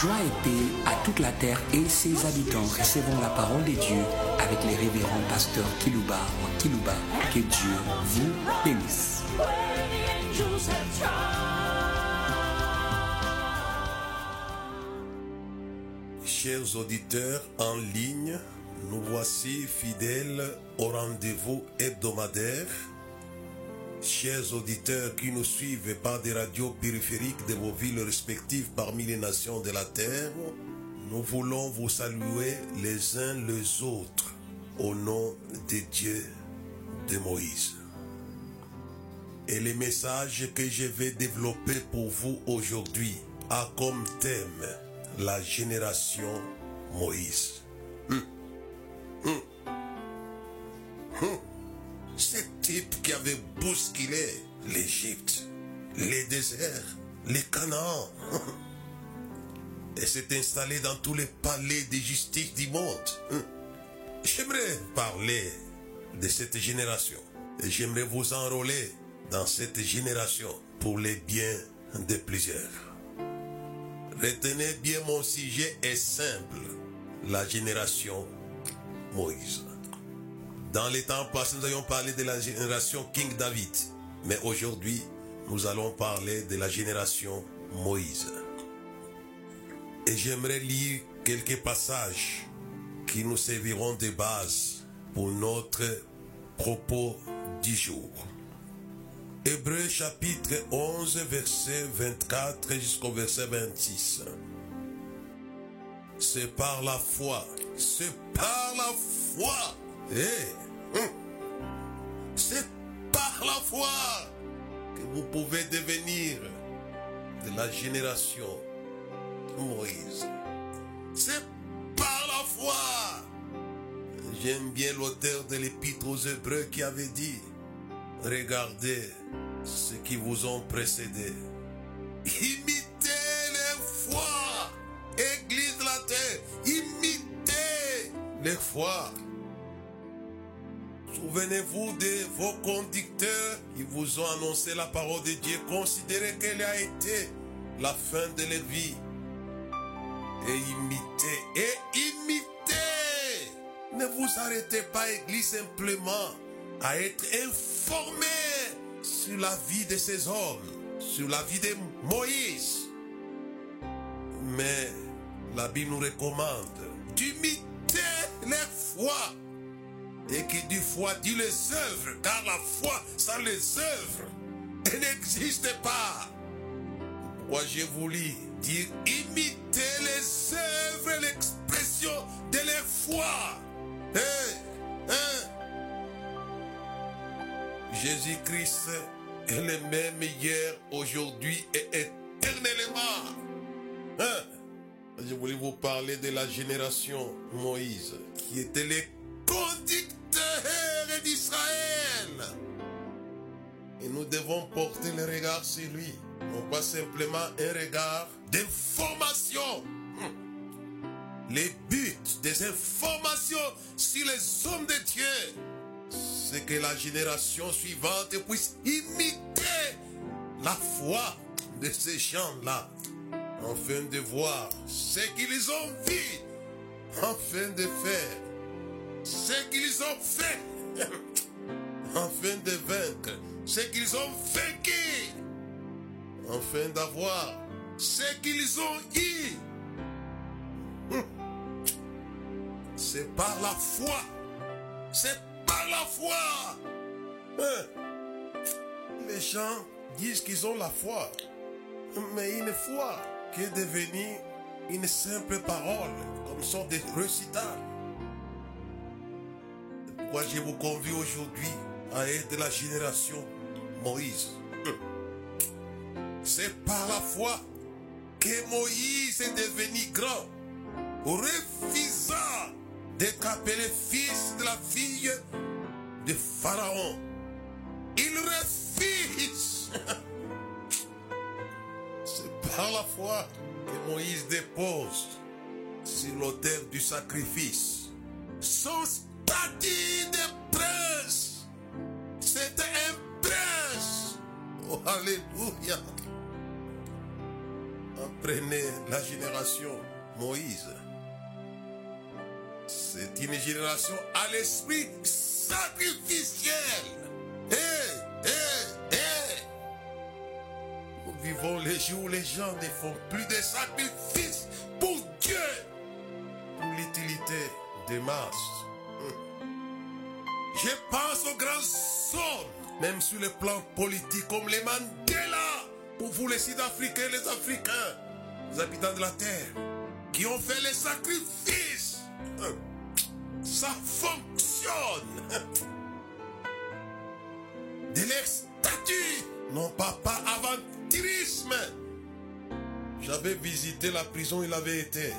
Joie et paix à toute la terre et ses habitants. Recevons la parole de Dieu avec les révérends pasteurs Kilouba ou Kilouba. Que Dieu vous bénisse. Chers auditeurs en ligne, nous voici fidèles au rendez-vous hebdomadaire. Chers auditeurs qui nous suivent par des radios périphériques de vos villes respectives parmi les nations de la terre, nous voulons vous saluer les uns les autres au nom de Dieu de Moïse. Et le message que je vais développer pour vous aujourd'hui a comme thème la génération Moïse. Hum. Hum. Hum. Ce type qui avait bousculé l'Égypte, les déserts, les Canaan, et s'est installé dans tous les palais de justice du monde. J'aimerais parler de cette génération. Et j'aimerais vous enrôler dans cette génération pour les biens de plusieurs. Retenez bien mon sujet est simple. La génération Moïse. Dans les temps passés, nous avions parlé de la génération King David. Mais aujourd'hui, nous allons parler de la génération Moïse. Et j'aimerais lire quelques passages qui nous serviront de base pour notre propos du jour. Hébreu chapitre 11, verset 24 jusqu'au verset 26. C'est par la foi, c'est par la foi, eh, hum. c'est par la foi que vous pouvez devenir de la génération Moïse. C'est par la foi. J'aime bien l'auteur de l'épître aux Hébreux qui avait dit, regardez ceux qui vous ont précédés. Imitez les foi. Église de la terre. Imitez les foi. Souvenez-vous de vos conducteurs qui vous ont annoncé la parole de Dieu. Considérez quelle a été la fin de leur vie. Et imitez. Et imitez. Ne vous arrêtez pas, Église, simplement à être informé sur la vie de ces hommes, sur la vie de Moïse. Mais la Bible nous recommande d'imiter les foi. Et qui dit foi dit les œuvres, car la foi sans les œuvres, elle n'existe pas. Moi j'ai voulu dire imiter les œuvres l'expression de la foi? Hein, hein? Jésus-Christ est le même hier, aujourd'hui et éternellement. Hein? Je voulais vous parler de la génération Moïse, qui était le conducteur d'Israël. Et nous devons porter le regard sur lui, non pas simplement un regard d'information. Les buts des informations sur les hommes de Dieu. C'est que la génération suivante puisse imiter la foi de ces gens-là, afin de voir ce qu'ils ont vu, afin de faire ce qu'ils ont fait, afin de vaincre. Ce qu'ils ont vaincu, afin d'avoir. Ce qu'ils ont eu. C'est par la foi, c'est par la foi. Les gens disent qu'ils ont la foi, mais une foi qui est devenue une simple parole, comme sont des récitals. Je vous convie aujourd'hui à être la génération Moïse. C'est par la foi que Moïse est devenu grand, refusant d'être appelé fils de la fille de Pharaon. Il refuse. C'est par la foi que Moïse dépose sur l'autel du sacrifice statut de prince. C'était un prince. Oh, alléluia. Apprenez la génération Moïse. C'est une génération à l'esprit sacrificiel. Eh, eh, eh. Nous vivons les jours où les gens ne font plus de sacrifices pour Dieu, pour l'utilité des masses. Même sur le plan politique, comme les Mandela, pour vous les Sud-Africains les Africains, les habitants de la terre, qui ont fait les sacrifices. Ça fonctionne. De leur statut, non pas par aventurisme. J'avais visité la prison où il avait été.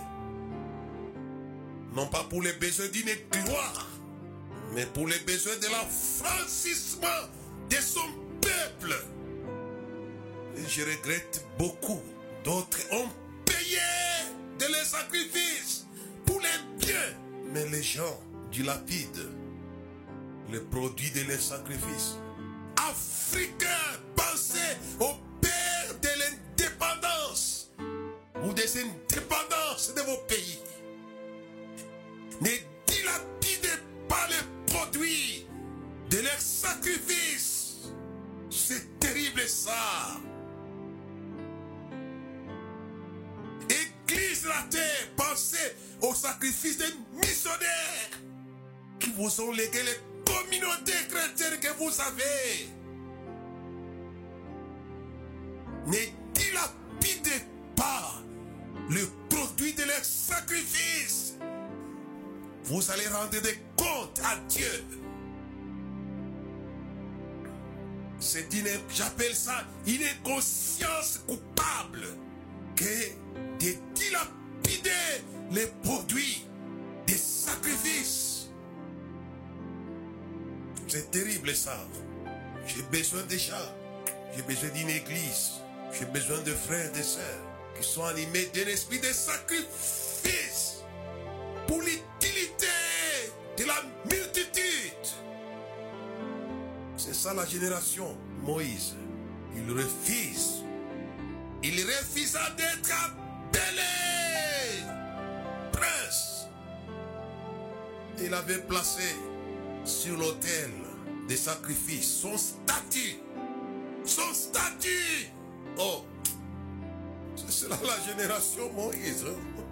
Non pas pour les besoins d'une gloire, mais pour les besoins de l'affranchissement de son peuple. Et je regrette beaucoup. D'autres ont payé de leurs sacrifices pour les biens. Mais les gens dilapident le produit de leurs sacrifices. Africains, pensez au qui vous ont légué les communautés chrétiennes que vous avez. Ne dilapidez pas le produit de leurs sacrifices. Vous allez rendre des comptes à Dieu. C'est une, j'appelle ça une conscience déjà. J'ai besoin d'une église. J'ai besoin de frères et de sœurs qui sont animés d'un esprit de sacrifice pour l'utilité de la multitude. C'est ça la génération Moïse. Il refuse. Il refusa d'être appelé prince. Il avait placé sur l'autel des sacrifices son statut. Son statut. Oh, c'est la génération Moïse. hein.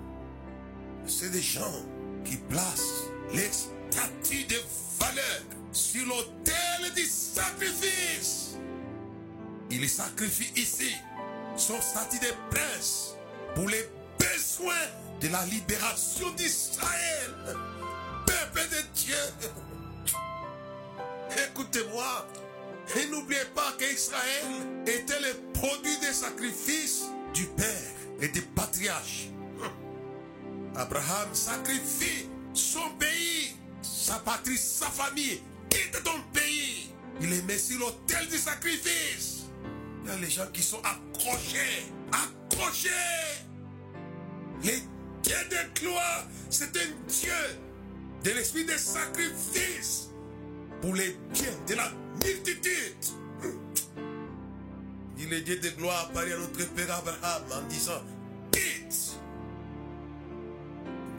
C'est des gens qui placent les statuts de valeur sur l'autel du sacrifice. Il sacrifie ici son statut de prince pour les besoins de la libération d'Israël. Peuple de Dieu. Écoutez-moi. Et n'oubliez pas qu'Israël était le produit des sacrifices du Père et des patriarches. Abraham sacrifie son pays, sa patrie, sa famille. Quitte ton pays. Il est mis sur l'autel du sacrifice. Il y a les gens qui sont accrochés. Accrochés. Les dieux de gloire, c'est un Dieu de l'esprit de sacrifice pour les biens de la multitude. Il est Dieu de gloire apparaît à notre Père Abraham en disant, quitte.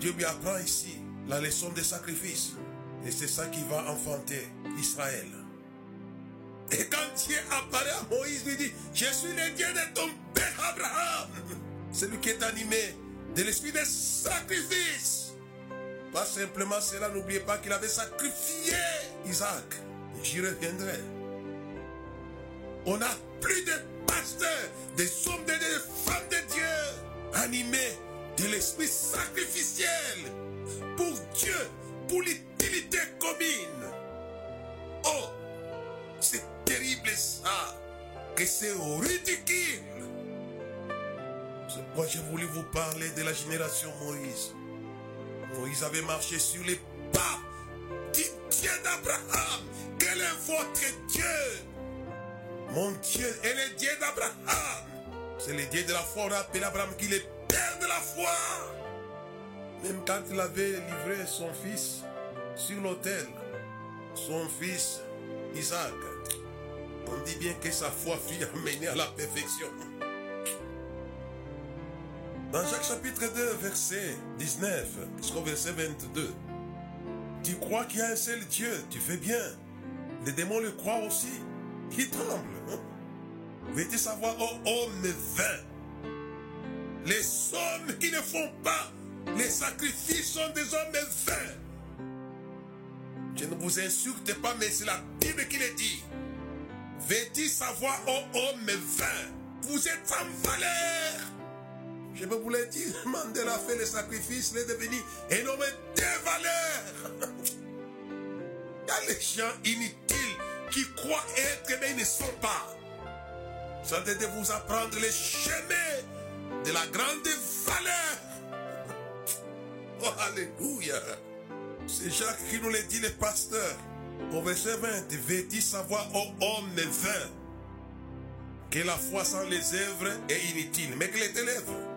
Dieu lui apprend ici la leçon des sacrifices. Et c'est ça qui va enfanter Israël. Et quand Dieu apparaît à Moïse, lui dit, je suis le Dieu de ton père Abraham. Celui qui est animé de l'esprit des sacrifices. Pas simplement cela, n'oubliez pas qu'il avait sacrifié Isaac. J'y reviendrai. On n'a plus de pasteurs, des hommes de Dieu, des femmes de Dieu, animés de l'esprit sacrificiel pour Dieu, pour l'utilité commune. Oh, c'est terrible ça, que c'est ridicule. C'est pourquoi j'ai voulu vous parler de la génération Moïse. Moïse avait marché sur les pas du Dieu d'Abraham. Quel est votre Dieu? Mon Dieu est le Dieu d'Abraham. C'est le Dieu de la foi. On appelle Abraham qu'il est père de la foi. Même quand il avait livré son fils sur l'autel, son fils Isaac, on dit bien que sa foi fut amenée à la perfection. Dans Jacques chapitre 2, verset 19 jusqu'au verset 22, tu crois qu'il y a un seul Dieu, tu fais bien. Les démons le croient aussi. Qui tremblent. Veux-tu savoir, oh homme vain, les hommes qui ne font pas les sacrifices sont des hommes vains. Je ne vous insulte pas, mais c'est la Bible qui le dit. Veux-tu savoir, oh homme vain, vous êtes sans valeur. Je peux vous le dire, Mandela fait le sacrifice, il est devenu un homme de valeur. Il y a les gens inutiles qui croient être, mais ils ne sont pas. Ça de vous apprendre les chemins de la grande valeur. Oh, Alléluia. C'est Jacques qui nous le dit, le pasteur. Au verset 20, veux-tu savoir, ô homme vain, que la foi sans les œuvres est inutile, mais que les l'œuvre.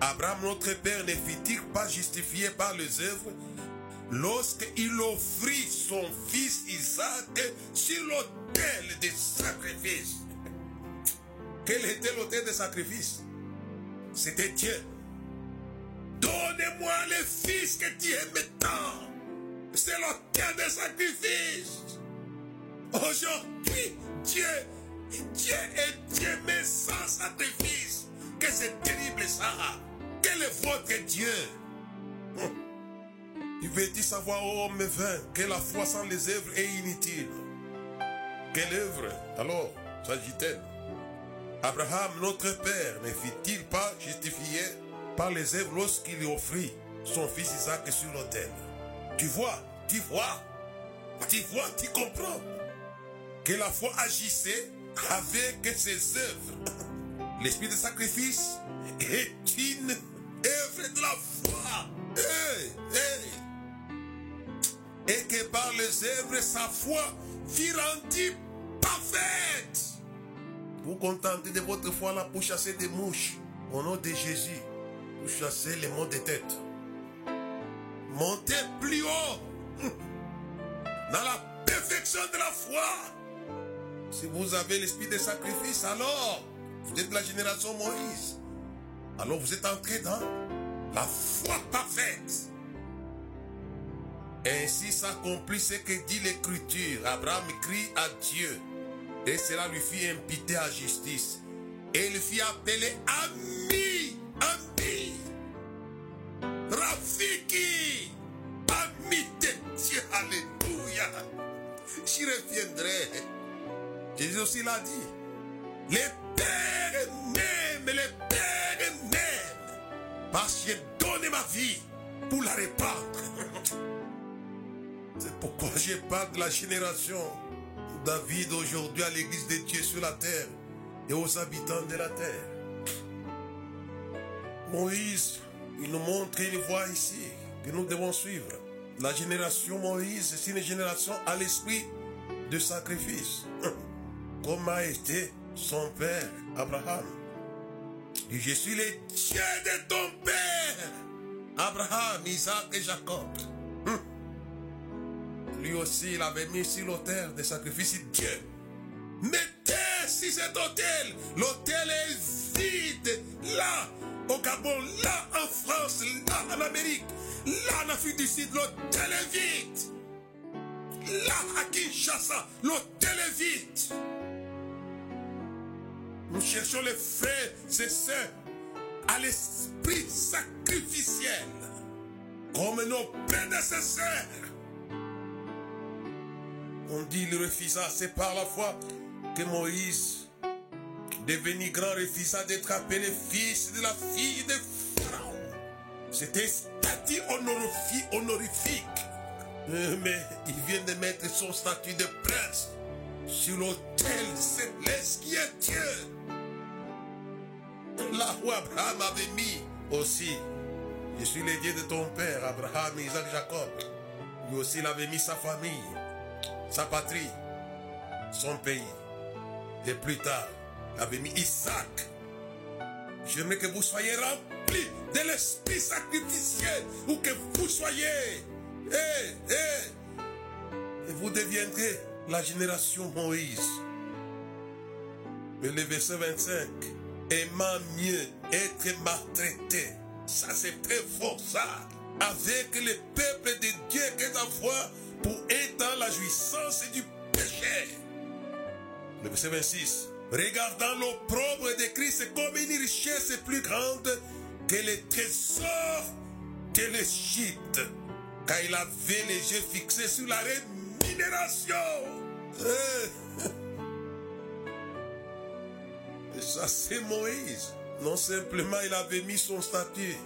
Abraham, notre père, ne fut-il pas justifié par les œuvres lorsqu'il offrit son fils Isaac sur l'autel des sacrifices Quel était l'autel des sacrifices? C'était Dieu. Donnez-moi le fils que tu aimes tant. C'est l'autel des sacrifices. Aujourd'hui, Dieu, Dieu est Dieu, mais sans sacrifice. Que c'est terrible ça. Quel est votre Dieu? Il veut-il savoir, ô homme vain, que la foi sans les œuvres est inutile. Quelle œuvre? Alors s'agit-elle? Abraham, notre père, ne fit-il pas justifié par les œuvres lorsqu'il offrit son fils Isaac sur l'autel? Tu vois, tu vois, tu vois, tu comprends que la foi agissait avec ses œuvres. L'esprit de sacrifice est une œuvre de la foi. Et que par les œuvres, sa foi fut rendue parfaite. Vous contentez de votre foi là pour chasser des mouches. Au nom de Jésus, pour chasser les maux de tête. Montez plus haut dans la perfection de la foi. Si vous avez l'esprit de sacrifice, alors vous êtes la génération Moïse. Alors vous êtes entré dans la foi parfaite. Ainsi s'accomplit ce que dit l'Écriture. Abraham crie à Dieu et cela lui fit impiter à justice. Et il fit appeler ami, ami, Rafiki, ami de Dieu. Alléluia. J'y reviendrai. Jésus aussi l'a dit. Les pères m'aiment, Parce que j'ai donné ma vie pour la répandre. C'est pourquoi je parle de la génération David aujourd'hui à l'église de Dieu sur la terre et aux habitants de la terre. Moïse, il nous montre une voie ici que nous devons suivre. La génération Moïse, c'est une génération à l'esprit de sacrifice, comme a été son père Abraham. Je suis le Dieu de ton père, Abraham, Isaac et Jacob. Lui aussi, il avait mis sur l'autel des sacrifices Dieu. Mettez sur cet autel. L'autel est vide. Là, au Gabon, là, en France, là, en Amérique, là, en Afrique du Sud, l'autel est vide. Là, à Kinshasa, l'autel est vide. Nous cherchons les frères et sœurs à l'esprit sacrificiel, comme nos prédécesseurs. On dit il refusa, c'est par la foi que Moïse, devenu grand, refusa d'être appelé fils de la fille de Pharaon. C'était statut honorifique, honorifique. Mais il vient de mettre son statut de prince sur l'autel céleste qui est Dieu. Là où Abraham avait mis aussi, je suis le Dieu de ton père, Abraham, Isaac, Jacob. Lui aussi, il avait mis sa famille sa patrie, son pays. Et plus tard, il avait mis Isaac. J'aimerais que vous soyez remplis de l'esprit sacrificiel ou que vous soyez. Eh, eh, et vous deviendrez la génération Moïse. Mais le verset 25 aimant mieux être maltraité. Ça, c'est très fort, ça. Avec le peuple de Dieu que d'avoir pour être dans la jouissance du péché. Le verset 26. Regardant l'opprobre de Christ comme une richesse plus grande que les trésors de l'Égypte. Car il avait les yeux fixés sur la rémunération. Eh. Ça, c'est Moïse. Non simplement il avait mis son statut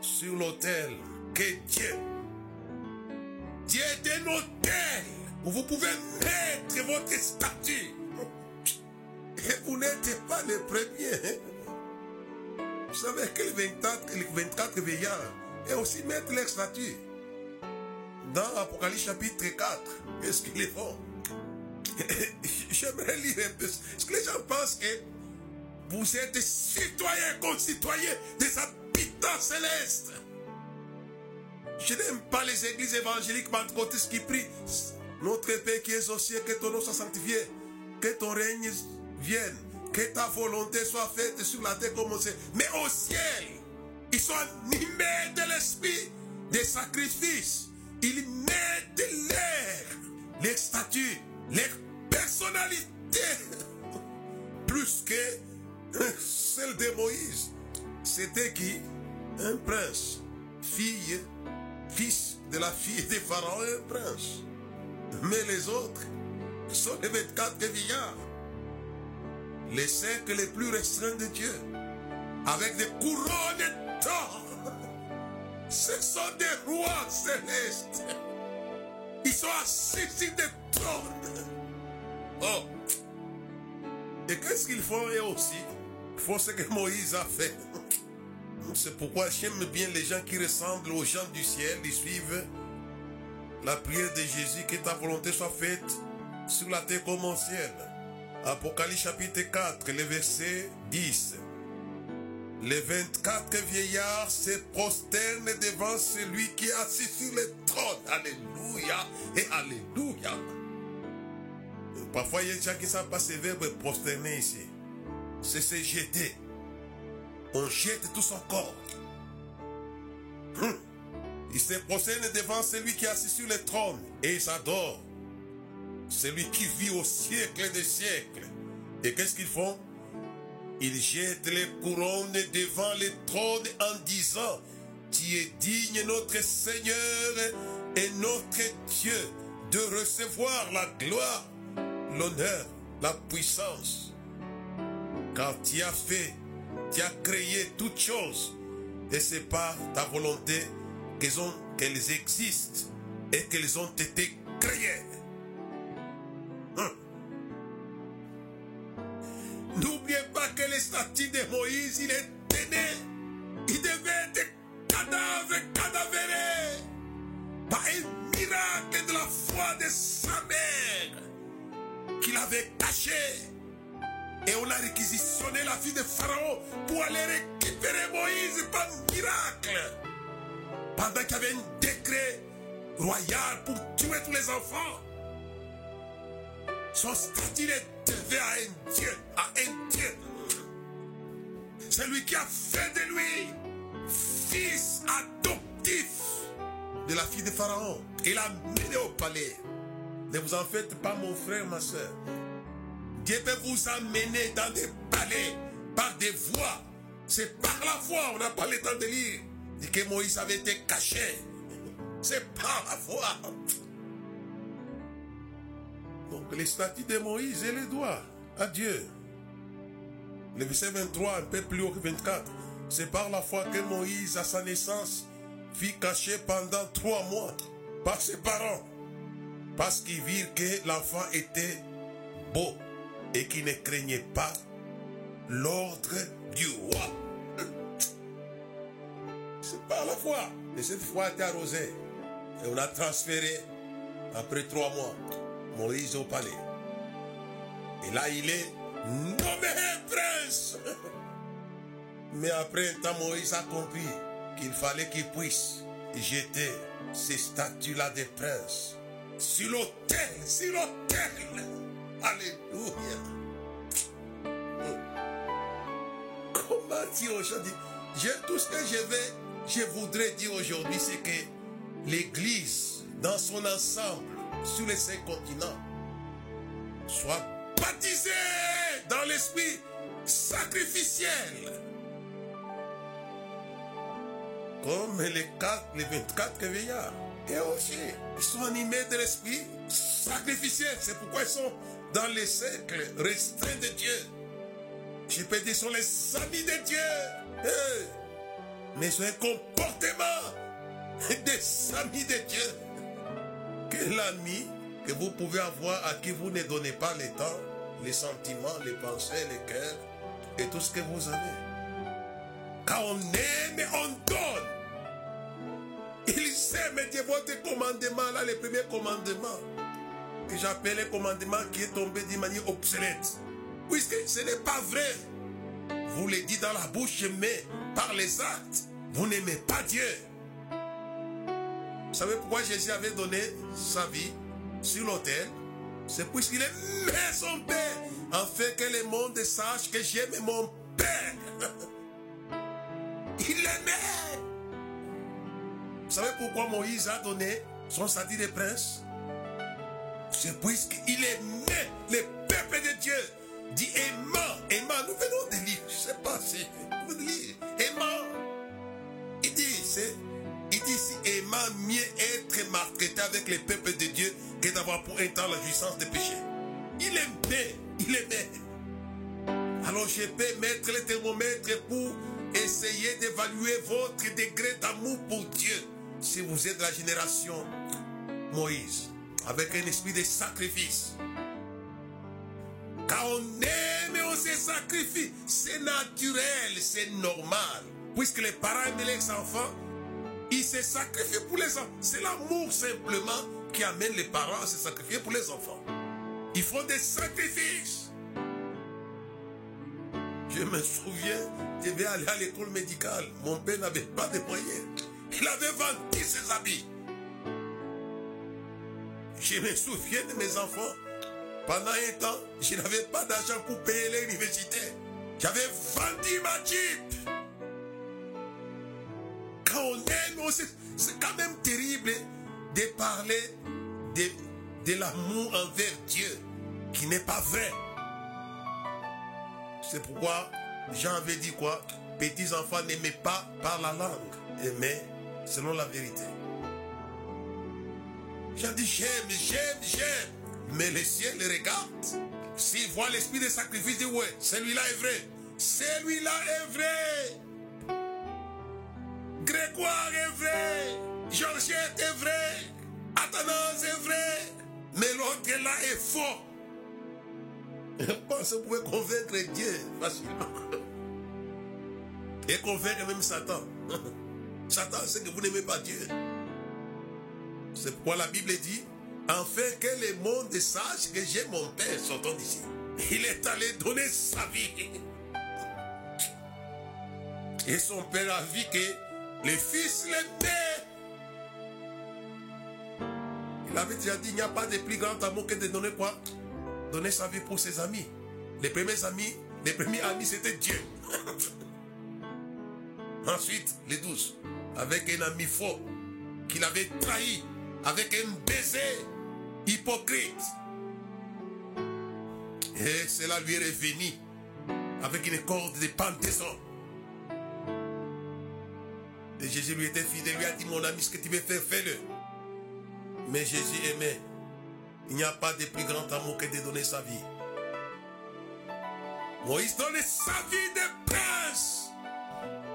sur l'autel. Que Dieu. Dieu est un autel où vous pouvez mettre votre statut. Et vous n'êtes pas les premiers. Vous savez que les 24, les 24 veillards et aussi mettre leur statut. Dans Apocalypse chapitre 4, qu'est-ce qu'ils font? J'aimerais lire un peu. Est-ce que les gens pensent que vous êtes citoyens, concitoyens des habitants célestes Je n'aime pas les églises évangéliques pentecôtistes qui prient Notre Père qui est au ciel, que ton nom soit sanctifié, que ton règne vienne, que ta volonté soit faite sur la terre comme au ciel. Mais au ciel, ils sont animés de l'esprit des sacrifices. Ils mettent l'air, les statuts, les personnalités, plus que celle de Moïse. C'était qui? Un prince, fille, fils de la fille des pharaons, un prince. Mais les autres sont les 24 vieillards les cercles les plus restreints de Dieu, avec des couronnes d'or. Ce sont des rois célestes. Ils sont assis sur des trônes. Oh. Et qu'est-ce qu'ils font eux aussi? Font ce que Moïse a fait. C'est pourquoi j'aime bien les gens qui ressemblent aux gens du ciel. Ils suivent la prière de Jésus, que ta volonté soit faite sur la terre comme au ciel. Apocalypse chapitre 4, le verset 10. Les 24 vieillards se prosternent devant celui qui est assis sur le trône. Alléluia et Alléluia. Parfois, il y a des gens qui ne savent pas ce verbe prosterner ici. C'est se jeter. On jette tout son corps. Hum. Il se prosterne devant celui qui est assis sur le trône et il s'adore celui qui vit au siècle des siècles. Et qu'est-ce qu'ils font? Ils jettent les couronnes devant le trône en disant, Tu es digne notre Seigneur et notre Dieu de recevoir la gloire, l'honneur, la puissance. Car tu as fait, tu as créé toutes choses. Et c'est par ta volonté qu'elles, ont, qu'elles existent et qu'elles ont été créées. N'oubliez pas que les statues de Moïse, il était né. Il devait être cadavre, cadavéré. Par un miracle de la foi de sa mère qu'il avait caché. Et on a réquisitionné la fille de Pharaon pour aller récupérer Moïse par miracle. Pendant qu'il y avait un décret royal pour tuer tous les enfants. Son statut est devait à un Dieu, à un Dieu. C'est lui qui a fait de lui fils adoptif de la fille de Pharaon. Il l'a mené au palais. Ne vous en faites pas, mon frère, ma soeur. Dieu peut vous amener dans des palais par des voies. C'est par la foi, on n'a pas le temps de lire. Dit que Moïse avait été caché. C'est par la foi. Donc les statuts de Moïse et les doigts à Dieu. Le verset 23, un peu plus haut que 24. C'est par la foi que Moïse, à sa naissance, fut caché pendant trois mois par ses parents. Parce qu'ils virent que l'enfant était beau et qu'il ne craignait pas l'ordre du roi. C'est par la foi. Et cette foi a été arrosée. Et on a transféré, après trois mois, Moïse au palais. Et là, il est nommé prince. Mais après un temps, Moïse a compris qu'il fallait qu'il puisse jeter ces statues-là des princes sur l'autel, sur l'autel. Alléluia. dire aujourd'hui, tout ce que je vais, je voudrais dire aujourd'hui, c'est que l'Église, dans son ensemble, sur les cinq continents, soit baptisée dans l'esprit sacrificiel. Comme les, quatre, les 24 veillards. Et aussi, ils sont animés de l'esprit sacrificiel. C'est pourquoi ils sont dans les cercles restreints de Dieu. Je peux dire, sont les amis de Dieu. Mais ont un comportement des amis de Dieu. Que l'ami que vous pouvez avoir à qui vous ne donnez pas le temps, les sentiments, les pensées, les cœurs et tout ce que vous avez. Quand on aime, on donne. Ils aiment Dieu, votre commandement, là, le premier commandement, j'appelle le commandement qui est tombé d'une manière obsolète. Puisque ce n'est pas vrai. Vous le dites dans la bouche, mais par les actes, vous n'aimez pas Dieu. Vous savez pourquoi Jésus avait donné sa vie sur l'autel? C'est puisqu'il aimait son Père, afin que le monde sache que j'aime mon Père. Il l'aimait. Vous savez pourquoi Moïse a donné son statut de prince? C'est puisqu'il aimait le peuple de Dieu. Dit aimant, aimant. Nous venons de lire, je ne sais pas si vous lire. Aimant. Il dit, c'est, il dit aimant mieux être maltraité avec le peuple de Dieu que d'avoir pour un temps la jouissance des péchés. Il aimait, il aimait. Alors je peux mettre le thermomètre pour essayer d'évaluer votre degré d'amour pour Dieu. Si vous êtes la génération Moïse, avec un esprit de sacrifice. Quand on aime, on se sacrifie. C'est naturel, c'est normal. Puisque les parents aiment les enfants, ils se sacrifient pour les enfants. C'est l'amour simplement qui amène les parents à se sacrifier pour les enfants. Ils font des sacrifices. Je me souviens, je vais aller à l'école médicale. Mon père n'avait pas de moyens. Il avait vendu ses habits. Je me souviens de mes enfants. Pendant un temps, je n'avais pas d'argent pour payer l'université. J'avais vendu ma Jeep. Quand on aime, c'est quand même terrible de parler de, de l'amour envers Dieu qui n'est pas vrai. C'est pourquoi Jean avait dit quoi? Petits enfants n'aimez pas par la langue, aimez selon la vérité. Jean dit j'aime, j'aime, j'aime. Mais le ciel le regarde. S'il voit l'esprit de sacrifice, il dit ouais, celui-là est vrai. Celui-là est vrai. Grégoire est vrai. Georgette est vrai. Athanas est vrai. Mais l'autre là est faux. Pensez que vous pouvez convaincre Dieu facilement. Et convaincre même Satan. Satan sait que vous n'aimez pas Dieu. C'est pourquoi la Bible dit, afin que le monde sache que j'ai mon Père sortant d'ici. Il est allé donner sa vie. Et son Père a vu que le Fils l'aimait. Il avait déjà dit, il n'y a pas de plus grand amour que de donner quoi? Donner sa vie pour ses amis. Les premiers amis, les premiers amis, c'était Dieu. Ensuite, les douze, avec un ami faux qu'il avait trahi, avec un baiser hypocrite. Et cela lui est revenu avec une corde de pendaison. Et Jésus lui était fidèle, lui a dit, mon ami, ce que tu veux faire, fais-le. Mais Jésus aimait. Il n'y a pas de plus grand amour que de donner sa vie. Moïse donne sa vie de prince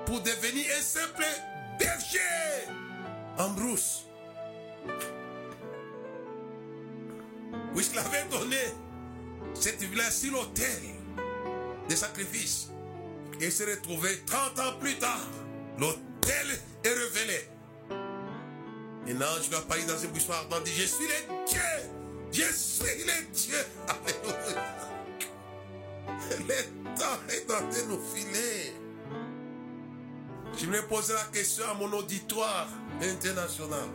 pour devenir un simple berger en brousse. Puisqu'il avait donné cette vie-là sur l'autel de sacrifice. Et se retrouvait 30 ans plus tard. L'autel est révélé. Un ange lui a parlé dans une bouche ardente, dit, je suis le Dieu. Je suis le Dieu. Alléluia. Le temps est en train de nous filer. Je voulais poser la question à mon auditoire international,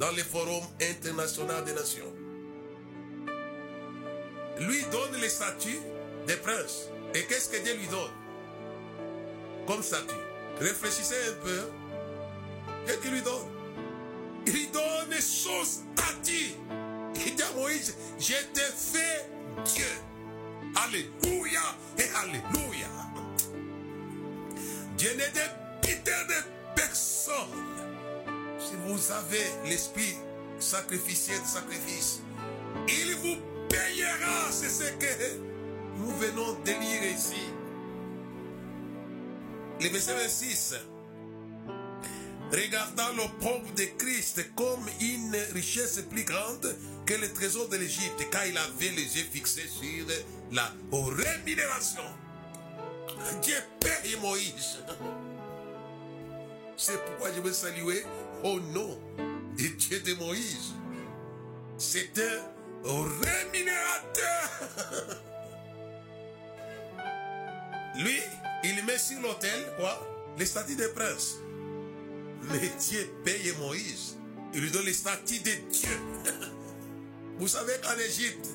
dans le forum international des nations. Lui donne les statuts des princes. Et qu'est-ce que Dieu lui donne? Comme statut. Réfléchissez un peu. Qu'est-ce qu'il lui donne? Il lui donne son statut. Il dit à Moïse, je t'ai fait Dieu. Alléluia et Alléluia. Dieu n'est dépité de personne. Si vous avez l'esprit sacrificiel de sacrifice, il vous payera. C'est ce que nous venons de lire ici. Le verset 26. Regardant l'opprobre de Christ comme une richesse plus grande que le trésor de l'Égypte, car il avait les yeux fixés sur la rémunération. Dieu paye Moïse. C'est pourquoi je veux saluer au nom de Dieu de Moïse. C'est un rémunérateur. Lui, il met sur l'autel quoi Les statuts des princes. Mais Dieu paye Moïse. Il lui donne les statuts de Dieu. Vous savez qu'en Égypte,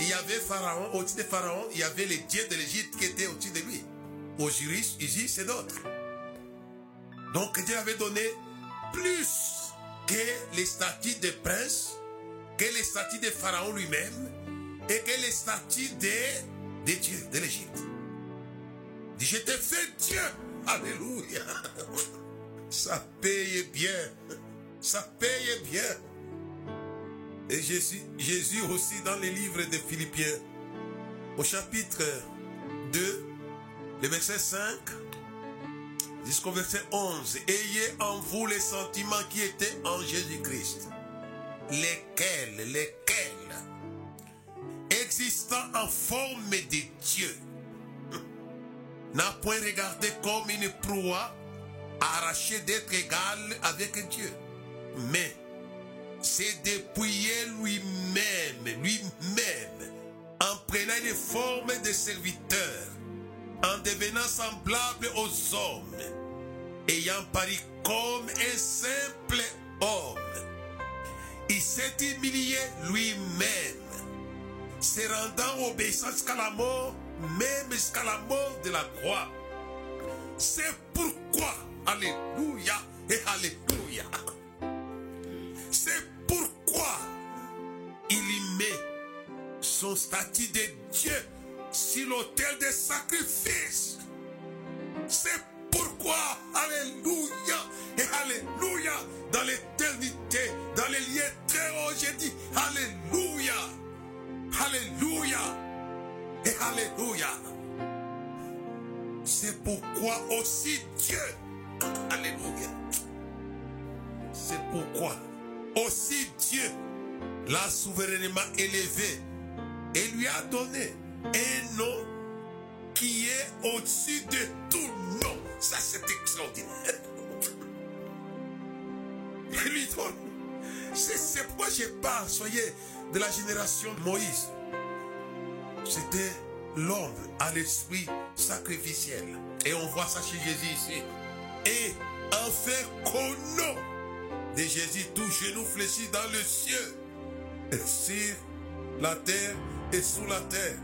il y avait Pharaon, au-dessus de Pharaon, il y avait les dieux de l'Égypte qui étaient au-dessus de lui. Aux juristes, ici, c'est d'autres. Donc Dieu avait donné plus que les statuts des princes, que les statuts de Pharaon lui-même, et que les statuts des, des dieux de l'Égypte. Je t'ai fait Dieu. Alléluia. Ça paye bien. Ça paye bien. Et Jésus, Jésus aussi dans les livres de Philippiens, au chapitre 2, le verset 5, jusqu'au verset 11, ayez en vous les sentiments qui étaient en Jésus-Christ, lesquels, lesquels, existant en forme de Dieu, n'a point regardé comme une proie arrachée d'être égal avec Dieu, mais s'est dépouillé lui-même, lui-même, en prenant une forme de serviteur, en devenant semblable aux hommes, ayant paru comme un simple homme. Il s'est humilié lui-même, se rendant obéissant jusqu'à la mort, même jusqu'à la mort de la croix. C'est pourquoi, Alléluia et Alléluia. C'est pourquoi il y met son statut de Dieu sur l'autel des sacrifices. C'est pourquoi, Alléluia et Alléluia, dans l'éternité, dans les lieux très hauts, j'ai dit Alléluia, Alléluia et Alléluia. C'est pourquoi aussi Dieu, Alléluia. C'est pourquoi aussi Dieu l'a souverainement élevé et lui a donné un nom qui est au-dessus de tout nom. Ça, c'est extraordinaire. Lui donne. C'est pourquoi je parle, soyez de la génération de Moïse. C'était l'homme à l'esprit sacrificiel. Et on voit ça chez Jésus ici. Et enfin qu'au nom de Jésus, tout genou fléchit dans le ciel, et sur la terre et sous la terre,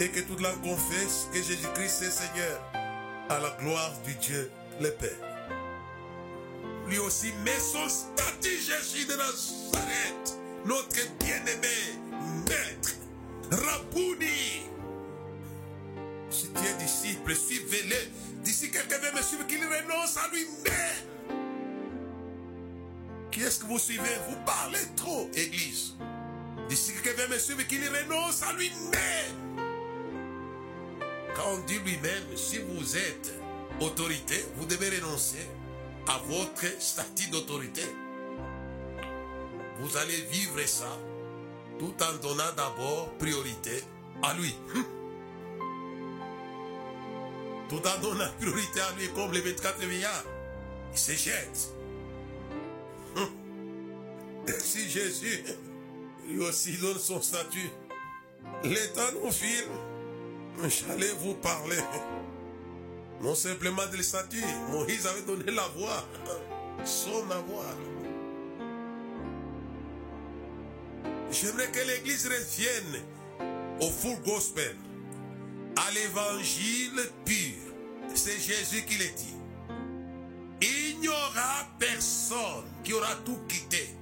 et que toute langue confesse que Jésus-Christ est Seigneur, à la gloire du Dieu le Père. Lui aussi met son statut Jésus de Nazareth, notre bien-aimé maître, Rabouni. Si tu es disciple, suivez-le. D'ici quelqu'un veut me suivre, qu'il renonce à lui-même. Qui est-ce que vous suivez? Vous parlez trop, Église. D'ici quelqu'un veut me suivre, qu'il renonce à lui-même. Quand on dit lui-même, si vous êtes autorité, vous devez renoncer à votre statut d'autorité. Vous allez vivre ça tout en donnant d'abord priorité à lui. Tout en donnant priorité à lui comme les 24 milliards. Il se jette. Si Jésus lui aussi donne son statut, l'État nous file. J'allais vous parler. Non simplement de le statut. Moïse avait donné la voix. Son avoir. J'aimerais que l'Église revienne au full gospel, à l'évangile pur, C'est Jésus qui le dit. Il n'y aura personne qui aura tout quitté.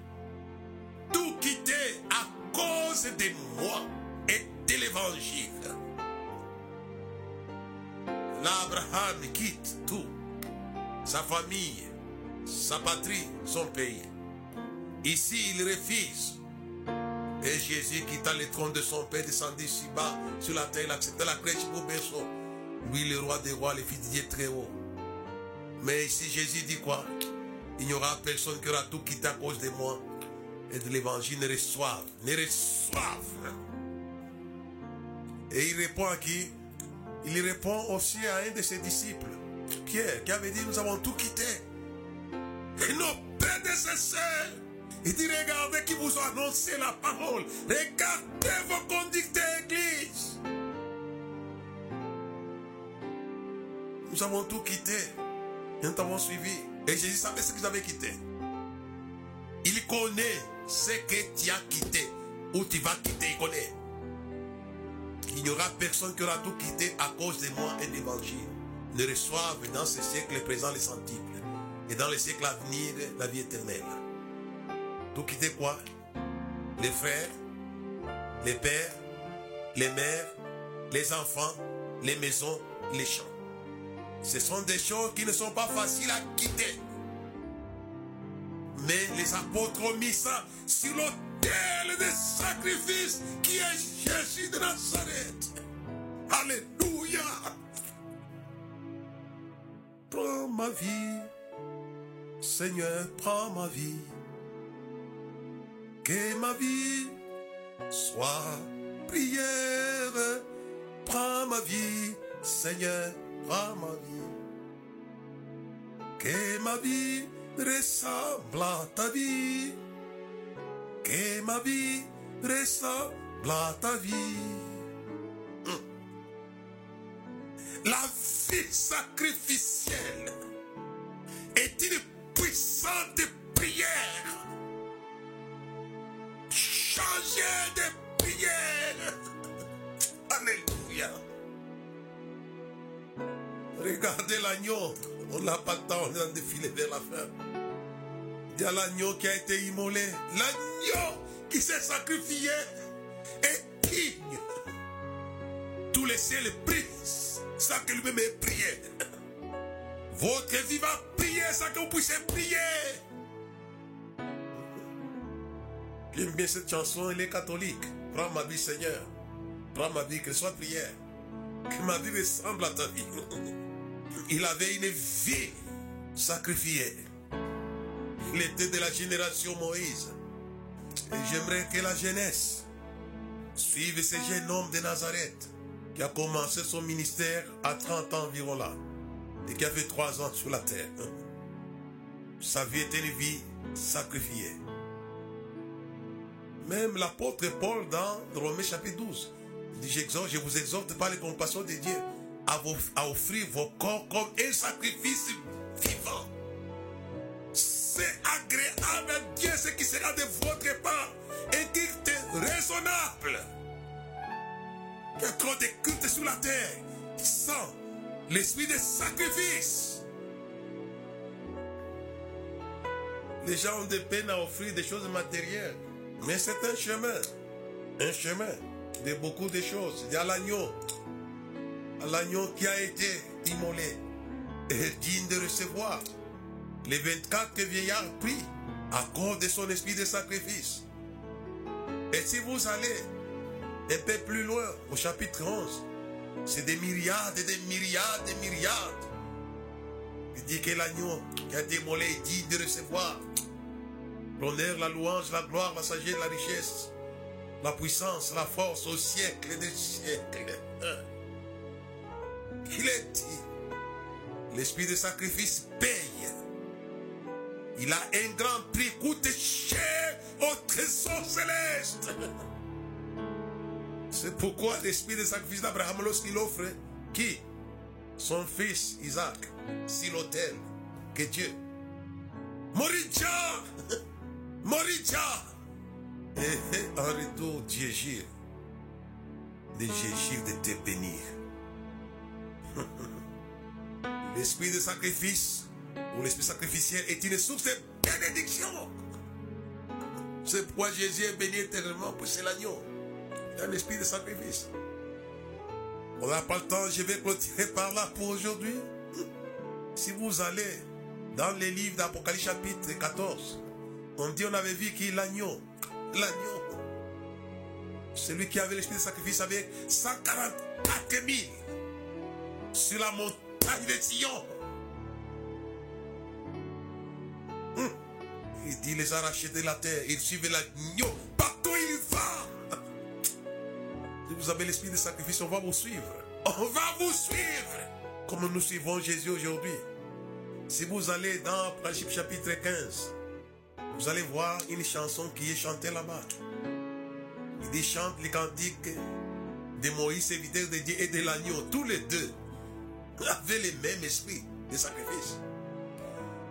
Tout quitté à cause de moi et de l'évangile. L'Abraham quitte tout. Sa famille, sa patrie, son pays. Ici, il refuse. Et Jésus quitta le trône de son père, descendit si bas sur la terre, il accepta la crèche pour berceau. Lui, le roi des rois, le fils de Dieu très haut. Mais ici, Jésus dit quoi? Il n'y aura personne qui aura tout quitté à cause de moi et de l'évangile ne reçoivent, ne reçoivent. Et il répond à qui? Il répond aussi à un de ses disciples, Pierre, qui avait dit Nous avons tout quitté. Et nos prédécesseurs. Il dit Regardez qui vous ont annoncé la parole. Regardez vos conducteurs d'église. Nous avons tout quitté. Nous t'avons suivi. Et Jésus savait ce que j'avais quitté. Il connaît ce que tu as quitté. Où tu vas quitter, il connaît. Il n'y aura personne qui aura tout quitté à cause de moi et de l'évangile. Ne reçoivent dans ce siècle présent les centiples. Et dans les siècles à venir, la vie éternelle. Tout quitter quoi? Les frères, les pères, les mères, les enfants, les maisons, les champs. Ce sont des choses qui ne sont pas faciles à quitter. Mais les apôtres ont mis ça sur l'autel des sacrifices qui est Jésus de Nazareth. Alléluia. Prends ma vie, Seigneur, prends ma vie. Que ma vie soit prière. Prends ma vie, Seigneur, prends ma vie. Que ma vie ressemble à ta vie. Que ma vie ressemble à ta vie. Hum. La vie sacrificielle est une puissante prière. Changer de prière. Alléluia. Regardez l'agneau. On n'a pas le temps, on est en défilé vers la fin. Il y a l'agneau qui a été immolé. L'agneau qui s'est sacrifié est digne. Tous les ciels prient sans que lui-même ait prié. Votre vie va prier sans que vous puissiez prier. J'aime bien cette chanson, elle est catholique. Prends ma vie, Seigneur. Prends ma vie, que soit prière. Que ma vie ressemble à ta vie. Il avait une vie sacrifiée. Il était de la génération Moïse. Et j'aimerais que la jeunesse suive ce jeune homme de Nazareth qui a commencé son ministère à 30 ans environ là et qui a fait 3 ans sur la terre. Sa vie était une vie sacrifiée. Même l'apôtre Paul dans Romains chapitre 12 dit J'exhorte, je vous exhorte par les compassions de Dieu à, offrir vos corps comme un sacrifice. C'est agréable à Dieu ce qui sera de votre part et qui est raisonnable. Il y a trop de cultes sur la terre sans l'esprit de sacrifice. Les gens ont des peines à offrir des choses matérielles. Mais c'est un chemin. Un chemin de beaucoup de choses. Il y a l'agneau. L'agneau qui a été immolé est digne de recevoir les 24 que vieillard prit à cause de son esprit de sacrifice. Et si vous allez un peu plus loin, au chapitre 11, c'est des myriades et des myriades et myriades. Il dit que l'agneau qui a été immolé est digne de recevoir l'honneur, la louange, la gloire, la sagesse, la richesse, la puissance, la force au siècle des siècles. Il est dit, l'esprit de sacrifice paye. Il a un grand prix, coûte cher au trésor céleste. C'est pourquoi l'esprit de sacrifice d'Abraham, lorsqu'il offre, qui? Son fils Isaac, sur l'autel, que Dieu. Moridja Moridja Et en retour, Dieu gire. De Dieu de te bénir. L'esprit de sacrifice, ou l'esprit sacrificiel, est une source de bénédiction. C'est pourquoi Jésus est béni éternellement, pour c'est l'agneau. Il un esprit de sacrifice. On n'a pas le temps, je vais clôturer par là pour aujourd'hui. Si vous allez dans les livres d'Apocalypse chapitre 14, on dit on avait vu qui l'agneau. L'agneau. Celui qui avait l'esprit de sacrifice avec 144 000 sur la montagne de Sion. Il dit les arracher de la terre. Il suivait l'agneau. Partout il va. Si vous avez l'esprit de sacrifice, on va vous suivre. On va vous suivre. Comme nous suivons Jésus aujourd'hui. Si vous allez dans Principe chapitre 15, vous allez voir une chanson qui est chantée là-bas. Il dit chante les cantiques de Moïse, serviteur de Dieu et de l'agneau. Tous les deux avaient le même esprit de sacrifice.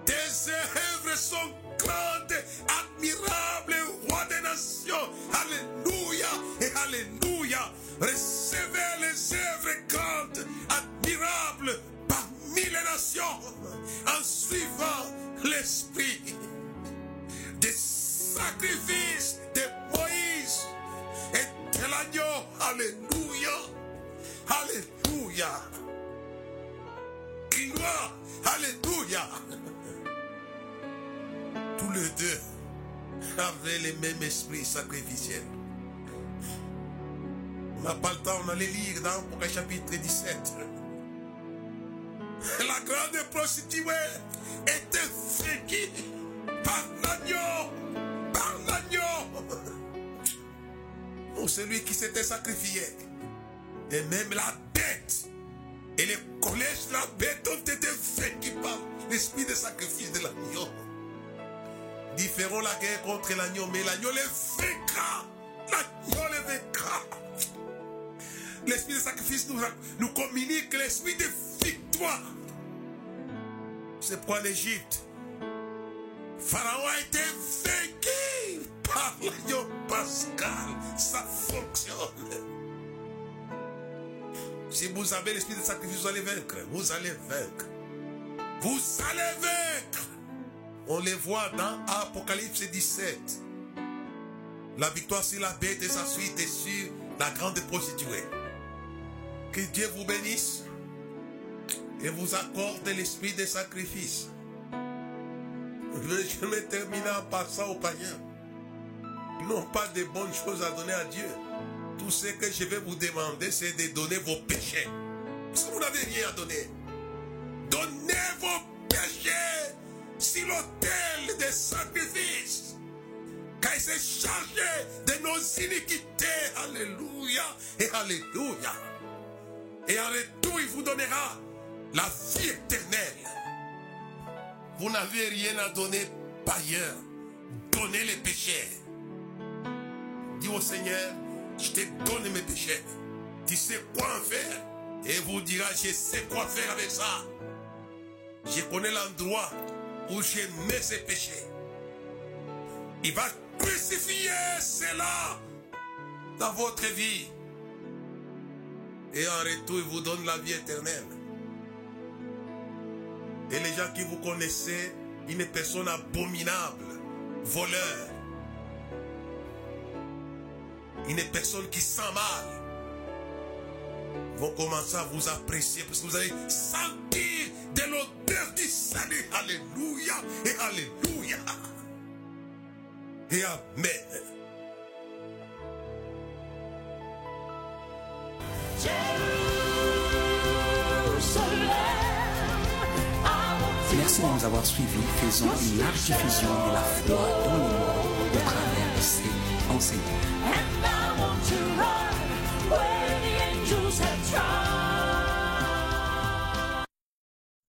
Tes œuvres sont grandes, admirables, roi des nations. Alléluia et Alléluia. Recevez les œuvres grandes, admirables parmi les nations en suivant l'esprit des sacrifices de Moïse et de l'agneau. Alléluia. Alléluia. Gloire. Alléluia. Tous les deux avaient le même esprit sacrificiel. On n'a pas le temps, on allait lire dans le chapitre 17. La grande prostituée était fréquée par l'agneau. Par l'agneau. Non, celui qui s'était sacrifié. Et même la bête. Et les collèges la bête ont été vaincus par l'esprit de sacrifice de l'agneau. Différent la guerre contre l'agneau, mais l'agneau les vaincra. L'agneau les vaincra. L'esprit de sacrifice nous, nous communique l'esprit de victoire. C'est pourquoi l'Égypte, Pharaon a été vaincu par l'agneau pascal. Ça fonctionne. Si vous avez l'esprit de sacrifice, vous allez vaincre. Vous allez vaincre. Vous allez vaincre. On les voit dans Apocalypse 17. La victoire sur la bête et sa suite et sur la grande prostituée. Que Dieu vous bénisse et vous accorde l'esprit de sacrifice. Je vais terminer en passant aux païens. N'ont pas de bonnes choses à donner à Dieu. Tout ce que je vais vous demander, c'est de donner vos péchés. Parce que vous n'avez rien à donner. Donnez vos péchés sur l'autel des sacrifices. Car il s'est chargé de nos iniquités. Alléluia et Alléluia. Et en retour, il vous donnera la vie éternelle. Vous n'avez rien à donner ailleurs. Donnez les péchés. Dis au Seigneur, je te donne mes péchés. Tu sais quoi en faire. Et vous dira, je sais quoi faire avec ça. Je connais l'endroit où j'ai mis ces péchés. Il va crucifier cela dans votre vie. Et en retour, il vous donne la vie éternelle. Et les gens qui vous connaissez, une personne abominable, voleur, une personne qui sent mal, vont commencer à vous apprécier parce que vous allez sentir de l'odeur du salut. Alléluia et Alléluia. Et Amen. Merci de nous avoir suivis. Faisons une large diffusion de la foi dans le monde au travers de ces enseignements.